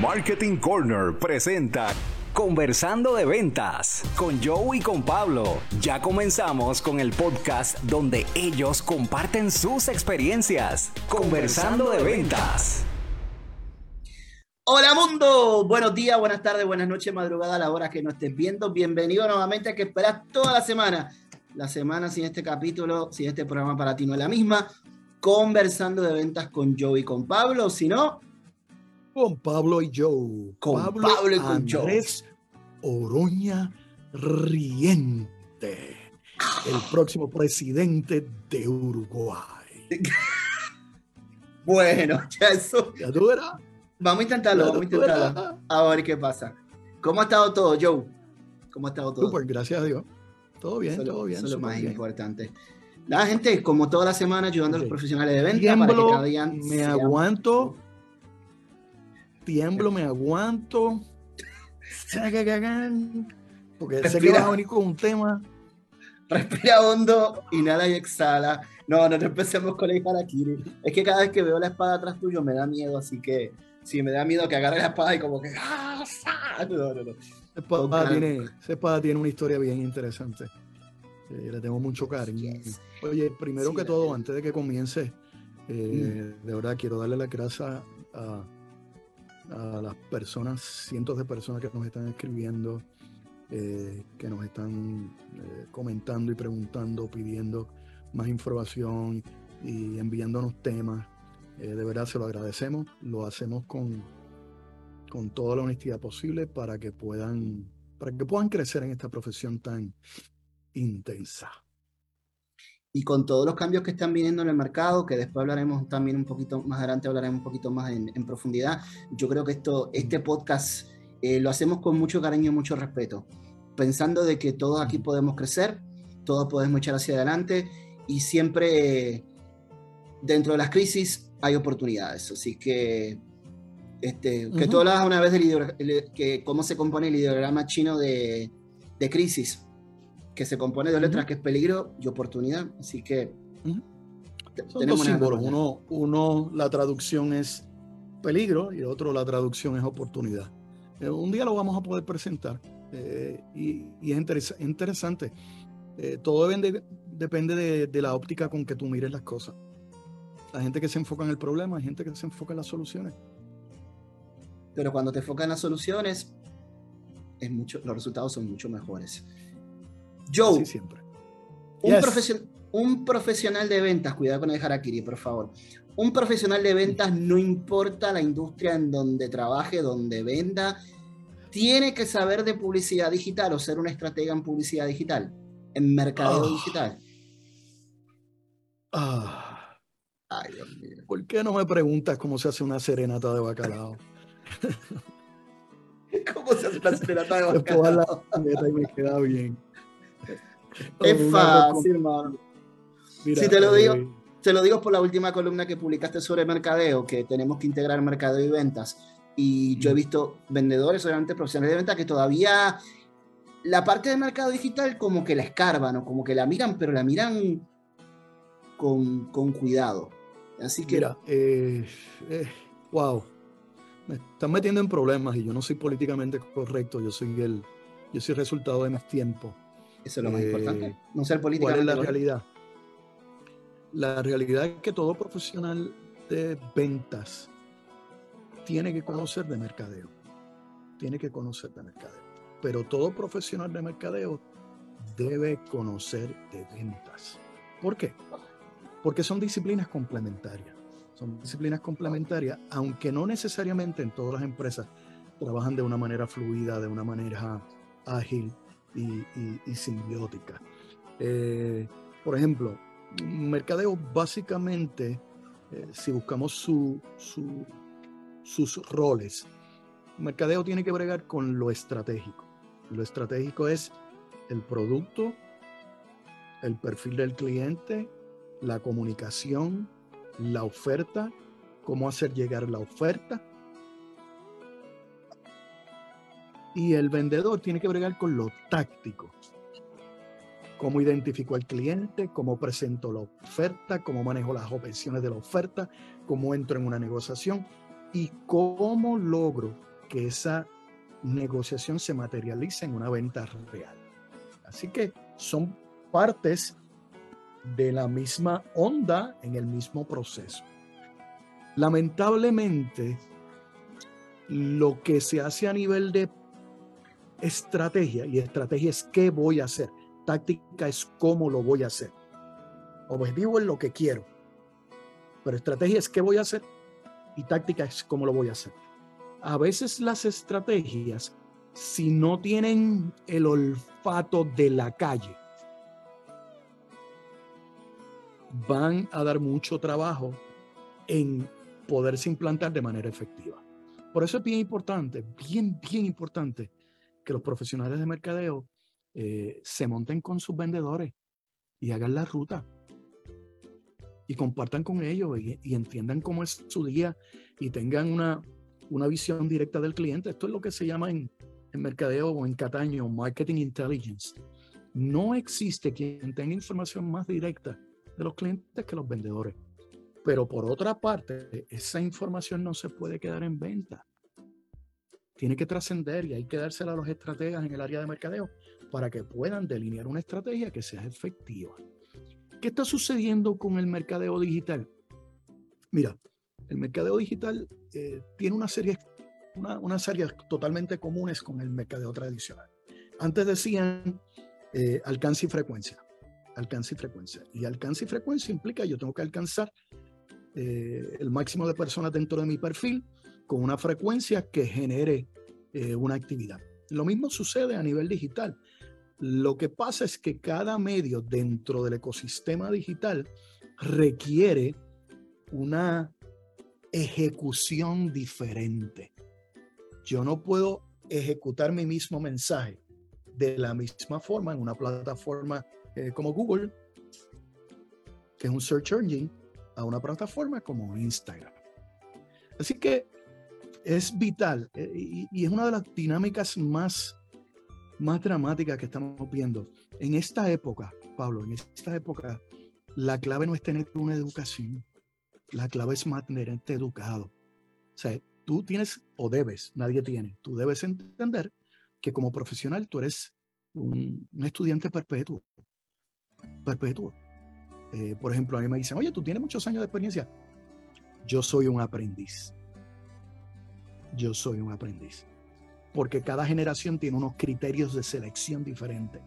Marketing Corner presenta Conversando de Ventas con Joe y con Pablo. Ya comenzamos con el podcast donde ellos comparten sus experiencias. Conversando de Ventas. Hola mundo, buenos días, buenas tardes, buenas noches, madrugada a la hora que nos estés viendo. Bienvenido nuevamente a que esperas toda la semana. La semana sin este capítulo, sin este programa para ti no es la misma. Conversando de ventas con Joe y con Pablo, si no, con Pablo y Joe. Con Pablo, y con Andrés Oroña Riente, el próximo presidente de Uruguay. bueno, ya eso. ¿Ya verás? Vamos a intentarlo, vamos a intentarlo. A ver qué pasa. ¿Cómo ha estado todo, Joe? ¿Cómo ha estado todo? Súper, gracias a Dios. Todo bien, todo bien. Eso es lo más importante. La gente, como toda la semana, ayudando a los profesionales de venta para que cada día me aguanto tiemblo, me aguanto. Porque sé que vas a venir con un tema. Respira hondo, inhala y exhala. No, no empecemos con el harakiri. Es que cada vez que veo la espada atrás tuyo me da miedo, así que sí, me da miedo que agarre la espada y como que. ¡Ah, no, no, no. Esa espada, tiene, una historia bien interesante. Eh, le tengo mucho cariño. Oye, primero que todo, antes de que comience, eh, mm. de verdad quiero darle la gracias a, a las personas, cientos de personas que nos están escribiendo, eh, que nos están eh, comentando y preguntando, pidiendo más información y enviándonos temas. Eh, de verdad se lo agradecemos, lo hacemos con, con toda la honestidad posible para que puedan, para que puedan crecer en esta profesión tan intensa y con todos los cambios que están viniendo en el mercado, que después hablaremos también un poquito más adelante, hablaremos un poquito más en, profundidad, yo creo que esto, este podcast eh, lo hacemos con mucho cariño y mucho respeto, pensando de que todos aquí podemos crecer, todos podemos echar hacia adelante y siempre dentro de las crisis hay oportunidades, así que este, que tú hablabas una vez de que cómo se compone el ideograma chino de, de crisis que se compone de letras, que es peligro y oportunidad. Así que. Son dos símbolos. Uno, uno, la traducción es peligro y otro, la traducción es oportunidad. Eh, un día lo vamos a poder presentar eh, y, es interesante. Eh, todo depende, depende de, de, la óptica con que tú mires las cosas. Hay gente que se enfoca en el problema, hay gente que se enfoca en las soluciones. Pero cuando te enfocas en las soluciones, es mucho, los resultados son mucho mejores. Joe, siempre. Un, profesional de ventas, cuidado con el harakiri, por favor. Un profesional de ventas, no importa la industria en donde trabaje, donde venda, tiene que saber de publicidad digital o ser una estratega en publicidad digital, en mercado ah. digital. Ah. Ay, Dios mío. ¿Por qué no me preguntas cómo se hace una serenata de bacalao? ¿Cómo se hace una serenata de bacalao? y me queda bien. Es fácil, hermano. si te lo digo, te lo digo por la última columna que publicaste sobre mercadeo, que tenemos que integrar mercadeo y ventas. Y yo he visto vendedores, obviamente profesionales de ventas, que todavía la parte de mercado digital como que la escarban o como que la miran, pero la miran con, con cuidado. Así que... Mira, eh, eh, wow, me están metiendo en problemas y yo no soy políticamente correcto, yo soy el, yo soy resultado de mis tiempos. Eso es lo más importante. Eh, no ser político. ¿Cuál es la realidad? La realidad es que todo profesional de ventas tiene que conocer de mercadeo. Tiene que conocer de mercadeo. Pero todo profesional de mercadeo debe conocer de ventas. ¿Por qué? Porque son disciplinas complementarias. Son disciplinas complementarias, aunque no necesariamente en todas las empresas trabajan de una manera fluida, de una manera ágil, y, simbiótica. Eh, por ejemplo, mercadeo básicamente, eh, si buscamos su, sus roles, mercadeo tiene que bregar con lo estratégico. Lo estratégico es el producto, el perfil del cliente, la comunicación, la oferta, cómo hacer llegar la oferta, Y el vendedor tiene que bregar con lo táctico. Cómo identifico al cliente, cómo presento la oferta, cómo manejo las objeciones de la oferta, cómo entro en una negociación. y cómo logro que esa negociación se materialice en una venta real. Así que son partes de la misma onda en el mismo proceso. Lamentablemente, lo que se hace a nivel de estrategia, y estrategia es qué voy a hacer, táctica es cómo lo voy a hacer, objetivo es lo que quiero, pero estrategia es qué voy a hacer y táctica es cómo lo voy a hacer. A veces las estrategias, si no tienen el olfato de la calle, van a dar mucho trabajo en poderse implantar de manera efectiva. Por eso es bien importante, bien, bien importante que los profesionales de mercadeo eh, se monten con sus vendedores y hagan la ruta y compartan con ellos y, entiendan cómo es su día y tengan una, una, visión directa del cliente. Esto es lo que se llama en, en mercadeo o en Cataño marketing intelligence. No existe quien tenga información más directa de los clientes que los vendedores. Pero por otra parte, esa información no se puede quedar en venta. Tiene que trascender y hay que dársela a los estrategas en el área de mercadeo para que puedan delinear una estrategia que sea efectiva. ¿Qué está sucediendo con el mercadeo digital? Mira, el mercadeo digital eh, tiene una serie, una, unas áreas totalmente comunes con el mercadeo tradicional. Antes decían eh, alcance y frecuencia. Alcance y frecuencia. Y alcance y frecuencia implica yo tengo que alcanzar eh, el máximo de personas dentro de mi perfil con una frecuencia que genere una actividad. Lo mismo sucede a nivel digital. Lo que pasa es que cada medio dentro del ecosistema digital requiere una ejecución diferente. Yo no puedo ejecutar mi mismo mensaje de la misma forma en una plataforma eh, como Google, que es un search engine, a una plataforma como Instagram. Así que es vital eh, y, es una de las dinámicas más más dramática que estamos viendo. En esta época, Pablo, en esta época, la clave no es tener una educación, la clave es mantenerte educado. O sea, tú tienes o debes, nadie tiene, tú debes entender que como profesional tú eres un, estudiante perpetuo. Perpetuo. Eh, por ejemplo, a mí me dicen, oye, tú tienes muchos años de experiencia. Yo soy un aprendiz. Yo soy un aprendiz porque cada generación tiene unos criterios de selección diferentes.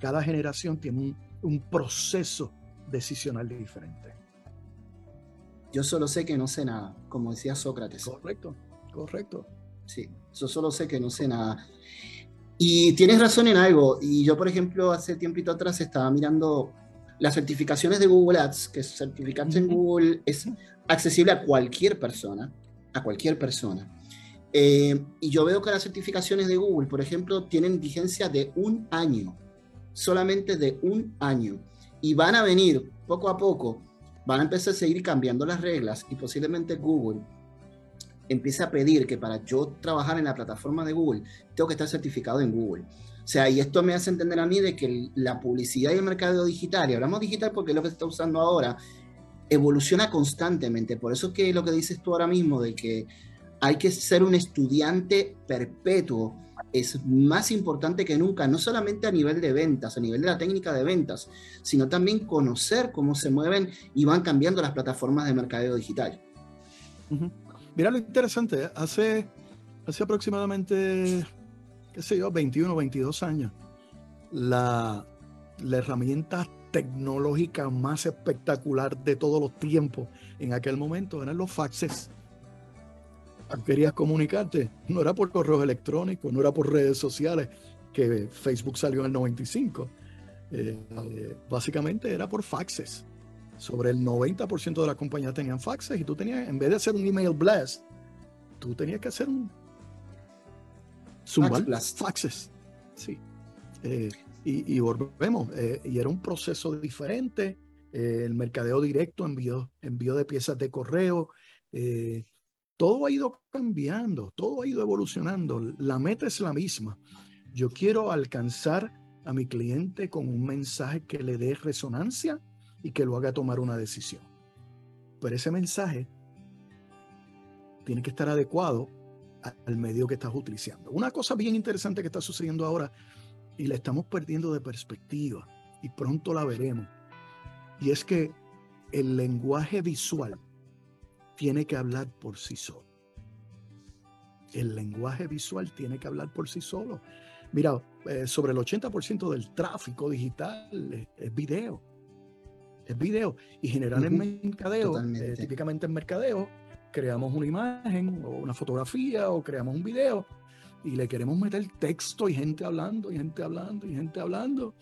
Cada generación tiene un, proceso decisional diferente. Yo solo sé que no sé nada, como decía Sócrates. Correcto, correcto. Sí, yo solo sé que no sé nada. Y tienes razón en algo. Y yo, por ejemplo, hace tiempito atrás estaba mirando las certificaciones de Google Ads, que certificarse en Google es accesible a cualquier persona a cualquier persona. Eh, y yo veo que las certificaciones de Google, por ejemplo, tienen vigencia de un año, solamente de un año. Y van a venir poco a poco, van a empezar a seguir cambiando las reglas y posiblemente Google empiece a pedir que para yo trabajar en la plataforma de Google, tengo que estar certificado en Google. O sea, y esto me hace entender a mí de que la publicidad y el mercado digital, y hablamos digital porque es lo que se está usando ahora, evoluciona constantemente. Por eso que lo que dices tú ahora mismo de que hay que ser un estudiante perpetuo es más importante que nunca, no solamente a nivel de ventas, a nivel de la técnica de ventas, sino también conocer cómo se mueven y van cambiando las plataformas de mercadeo digital. Mira lo interesante, hace, hace aproximadamente, qué sé yo, 21, 22 años, la, herramienta tecnológica más espectacular de todos los tiempos en aquel momento eran los faxes. Querías comunicarte, no era por correo electrónico, no era por redes sociales, que Facebook salió en el 95. Eh, básicamente era por faxes. Sobre el 90% de las compañías tenían faxes y tú tenías, en vez de hacer un email blast, tú tenías que hacer un Fax faxes. Sí. Eh, y, volvemos, eh, y era un proceso diferente, eh, el mercadeo directo, envío, envío de piezas de correo, eh, todo ha ido cambiando, todo ha ido evolucionando, la meta es la misma. Yo quiero alcanzar a mi cliente con un mensaje que le dé resonancia y que lo haga tomar una decisión. pero ese mensaje tiene que estar adecuado al medio que estás utilizando. Una cosa bien interesante que está sucediendo ahora y la estamos perdiendo de perspectiva y pronto la veremos, y es que el lenguaje visual tiene que hablar por sí solo. El lenguaje visual tiene que hablar por sí solo. Mira, eh, sobre el 80% del tráfico digital es, video. Es video. Y generalmente en mercadeo, eh, típicamente en mercadeo, creamos una imagen o una fotografía o creamos un video y le queremos meter texto y gente hablando y gente hablando y gente hablando.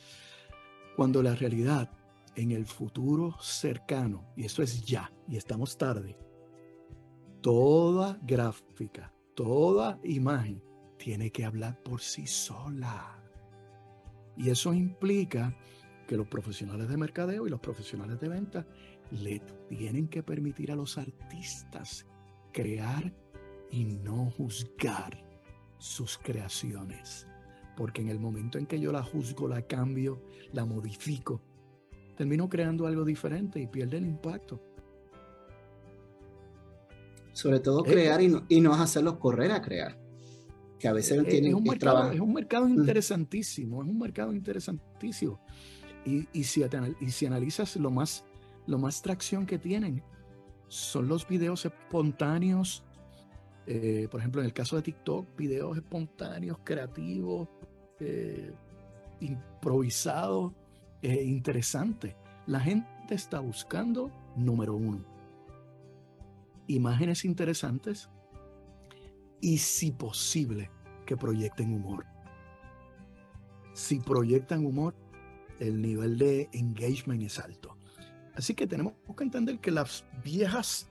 Cuando la realidad en el futuro cercano, y eso es ya, y estamos tarde, toda gráfica, toda imagen tiene que hablar por sí sola. Y eso implica que los profesionales de mercadeo y los profesionales de venta le tienen que permitir a los artistas crear y no juzgar sus creaciones. Porque en el momento en que yo la juzgo, la cambio, la modifico, termino creando algo diferente y pierde el impacto. Sobre todo eh, crear y no, y no hacerlos correr a crear. Que a veces eh, es, un mercado, es un mercado interesantísimo, es un mercado interesantísimo. Y, y, si, y si analizas lo más, lo más tracción que tienen, son los videos espontáneos. Eh, por ejemplo, en el caso de TikTok, videos espontáneos, creativos, improvisados interesante. La gente está buscando, número uno, imágenes interesantes y, si posible, que proyecten humor. Si proyectan humor, el nivel de engagement es alto. Así que tenemos que entender que las viejas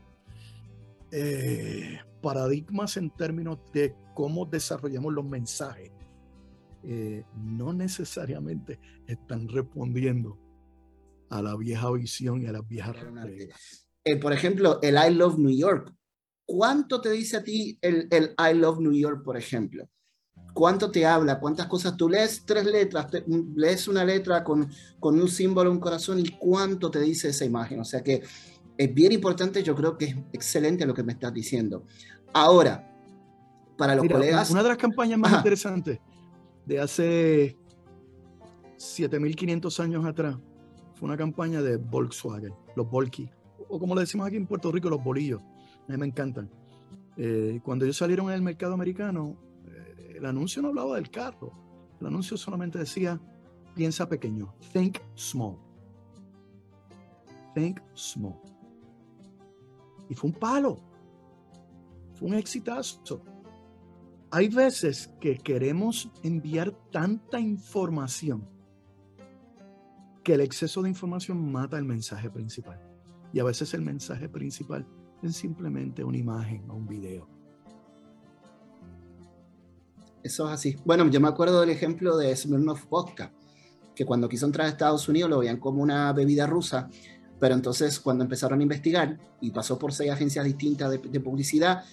eh, paradigmas en términos de cómo desarrollamos los mensajes eh, no necesariamente están respondiendo a la vieja visión y a las viejas reglas. Eh, por ejemplo, el I Love New York. ¿Cuánto te dice a ti el, el, I Love New York, por ejemplo? ¿Cuánto te habla? ¿Cuántas cosas? Tú lees tres letras, lees una letra con, con un símbolo, un corazón, y cuánto te dice esa imagen. O sea que es bien importante, yo creo que es excelente lo que me estás diciendo. Ahora, para los colegas... Una de las campañas más interesantes de hace 7500 años atrás. Fue una campaña de Volkswagen, los Volky, o como le decimos aquí en Puerto Rico, los bolillos. A mí me encantan. Eh, cuando ellos salieron en el mercado americano, el anuncio no hablaba del carro. El anuncio solamente decía, piensa pequeño, think small. Think small. Y fue un palo. Fue un exitazo hay veces que queremos enviar tanta información que el exceso de información mata el mensaje principal. Y a veces el mensaje principal es simplemente una imagen o un video. Eso es así. Bueno, yo me acuerdo del ejemplo de Smirnoff Vodka, que cuando quiso entrar a Estados Unidos lo veían como una bebida rusa, pero entonces cuando empezaron a investigar y pasó por seis agencias distintas de, de publicidad,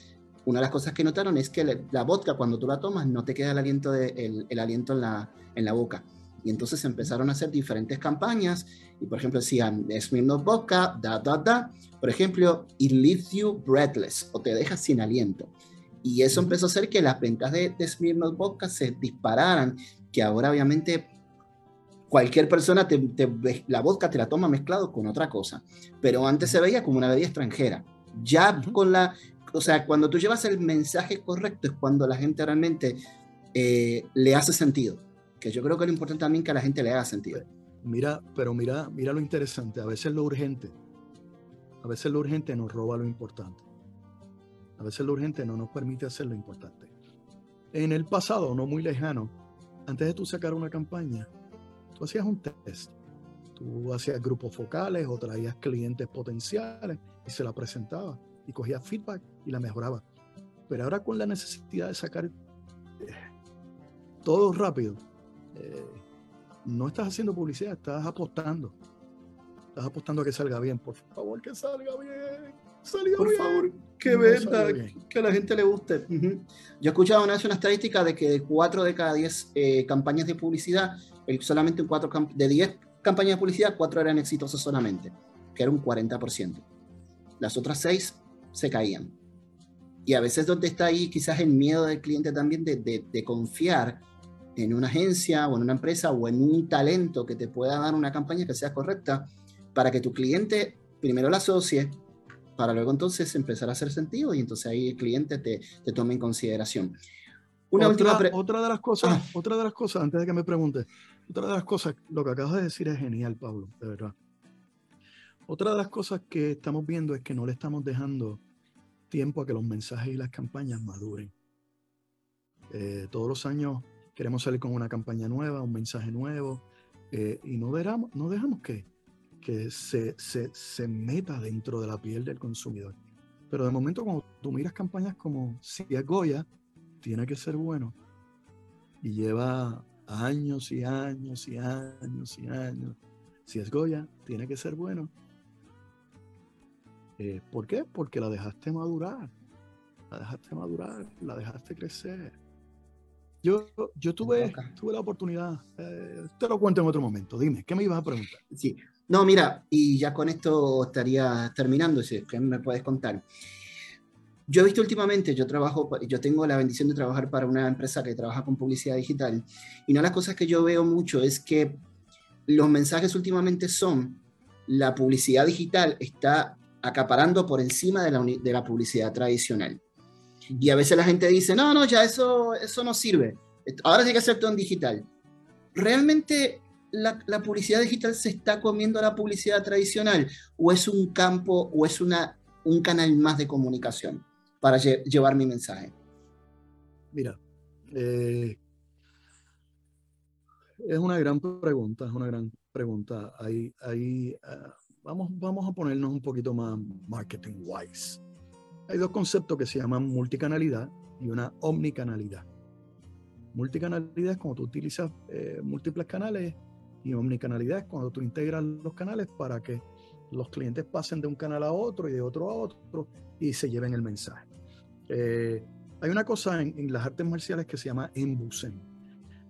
una de las cosas que notaron es que la vodka cuando tú la tomas no te queda el aliento, de, el, aliento en, la, en la boca. Y entonces empezaron a hacer diferentes campañas y por ejemplo decían Smirnoff Vodka, da, da, da. Por ejemplo, it leaves you breathless o te deja sin aliento. Y eso empezó a hacer que las ventas de, de Smirnoff Vodka se dispararan, que ahora obviamente cualquier persona te, la vodka te la toma mezclado con otra cosa, pero antes se veía como una bebida extranjera. Ya con la, o sea, cuando tú llevas el mensaje correcto es cuando la gente realmente eh, le hace sentido. Que yo creo que lo importante también que a la gente le haga sentido. Mira, pero mira, mira lo interesante. A veces lo urgente, a veces lo urgente nos roba lo importante. A veces lo urgente no nos permite hacer lo importante. En el pasado, no muy lejano, antes de tú sacar una campaña, tú hacías un test. Tú hacías grupos focales o traías clientes potenciales y se la presentabas y cogía feedback y la mejoraba. Pero ahora con la necesidad de sacar eh, todo rápido, eh, no estás haciendo publicidad, estás apostando. Estás apostando a que salga bien. Por favor, que salga bien. Salga Por favor, que venda, que a la gente le guste. Yo he escuchado una, una estadística de que de 4 de cada 10 eh, campañas de publicidad, solamente cuatro de 10 campañas de publicidad, 4 eran exitosas solamente, que era un 40%. las otras seis se caían. Y a veces donde está ahí quizás el miedo del cliente también de, de, confiar en una agencia o en una empresa o en un talento que te pueda dar una campaña que sea correcta para que tu cliente primero la asocie, para luego entonces empezar a hacer sentido y entonces ahí el cliente te, te tome en consideración. Una otra, otra de las cosas, ah. otra de las cosas, antes de que me preguntes, otra de las cosas, lo que acabas de decir es genial, Pablo, de verdad. Otra de las cosas que estamos viendo es que no le estamos dejando tiempo a que los mensajes y las campañas maduren. Eh, todos los años queremos salir con una campaña nueva, un mensaje nuevo, eh, y no dejamos, no dejamos que, que se, se, se, meta dentro de la piel del consumidor. Pero de momento, cuando tú miras campañas como Si es Goya, tiene que ser bueno. Y lleva años y años y años y años. Si es Goya, tiene que ser bueno. Eh, ¿Por qué? Porque la dejaste madurar. La dejaste madurar, la dejaste crecer. Yo, yo tuve, tuve la oportunidad, eh, te lo cuento en otro momento. Dime, ¿qué me ibas a preguntar? Sí, no, mira, y ya con esto estaría terminando, si ¿qué me puedes contar? Yo he visto últimamente, yo trabajo, yo tengo la bendición de trabajar para una empresa que trabaja con publicidad digital y una de las cosas que yo veo mucho es que los mensajes últimamente son la publicidad digital está acaparando por encima de la, de la publicidad tradicional. Y a veces la gente dice, no, no, ya eso, eso no sirve. Ahora sí que hacer todo en digital. ¿Realmente la, publicidad digital se está comiendo a la publicidad tradicional? ¿O es un campo o es una, un canal más de comunicación? para llevar mi mensaje? Mira, eh, es una gran pregunta, es una gran pregunta. Ahí, ahí ah, vamos, vamos a ponernos un poquito más marketing wise. Hay dos conceptos que se llaman multicanalidad y una omnicanalidad. Multicanalidad es cuando tú utilizas eh, múltiples canales y omnicanalidad es cuando tú integras los canales para que los clientes pasen de un canal a otro y de otro a otro y se lleven el mensaje. Eh, hay una cosa en, las artes marciales que se llama embusen.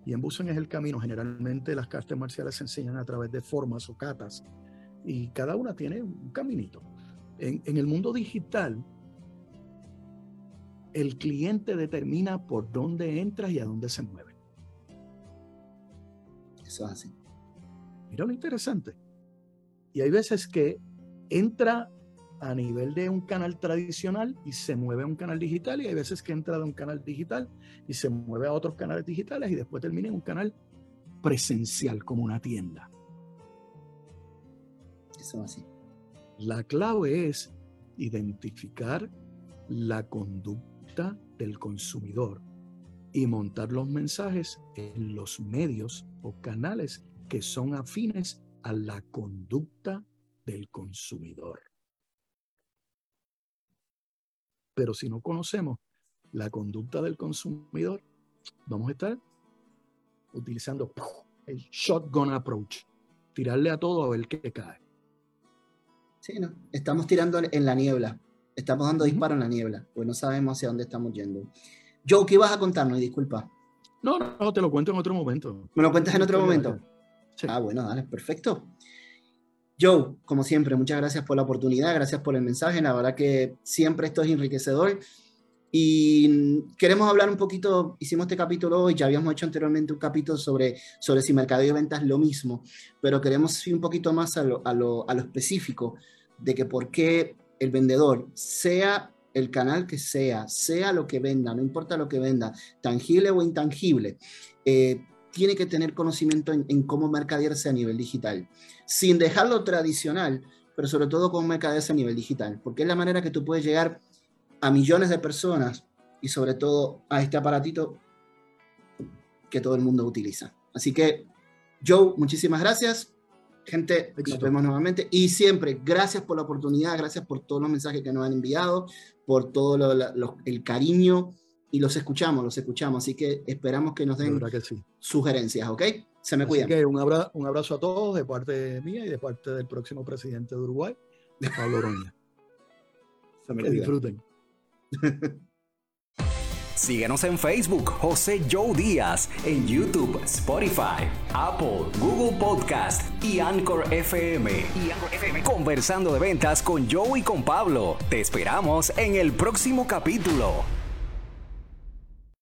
Y embusen es el camino. Generalmente las artes marciales se enseñan a través de formas o catas. Y cada una tiene un caminito. En, en el mundo digital, el cliente determina por dónde entras y a dónde se mueve. Eso es así. Mira lo interesante. Y hay veces que entra a nivel de un canal tradicional y se mueve a un canal digital y hay veces que entra de un canal digital y se mueve a otros canales digitales y después termina en un canal presencial como una tienda. Eso así. La clave es identificar la conducta del consumidor y montar los mensajes en los medios o canales que son afines a la conducta del consumidor. Pero si no conocemos la conducta del consumidor, vamos a estar utilizando el shotgun approach, tirarle a todo a ver qué cae. Sí, no, estamos tirando en la niebla, estamos dando disparo en la niebla, pues no sabemos hacia dónde estamos yendo. Joe, ¿qué ibas a contarnos? Disculpa. No, no, te lo cuento en otro momento. ¿Me lo cuentas en otro momento? Ah, bueno, dale, perfecto. Joe, como siempre, muchas gracias por la oportunidad, gracias por el mensaje. La verdad que siempre esto es enriquecedor. Y queremos hablar un poquito, hicimos este capítulo hoy, ya habíamos hecho anteriormente un capítulo sobre, sobre si mercado y ventas lo mismo, pero queremos ir un poquito más a lo, a lo, a lo específico de que por qué el vendedor, sea el canal que sea, sea lo que venda, no importa lo que venda, tangible o intangible, eh, tiene que tener conocimiento en, cómo mercadearse a nivel digital, sin dejarlo tradicional, pero sobre todo cómo mercadearse a nivel digital, porque es la manera que tú puedes llegar a millones de personas y sobre todo a este aparatito que todo el mundo utiliza. Así que, Joe, muchísimas gracias. Gente, nos vemos nuevamente. Y siempre, gracias por la oportunidad, gracias por todos los mensajes que nos han enviado, por todo el cariño y los escuchamos, los escuchamos. Así que esperamos que nos den sugerencias, ¿ok? Se me cuidan. un, un abrazo a todos de parte mía y de parte del próximo presidente de Uruguay, Pablo Oroña. Se me que disfruten. Síguenos en Facebook, José Joe Díaz, en YouTube, Spotify, Apple, Google Podcast y Anchor FM. Y Anchor FM. Conversando de ventas con Joe y con Pablo. Te esperamos en el próximo capítulo.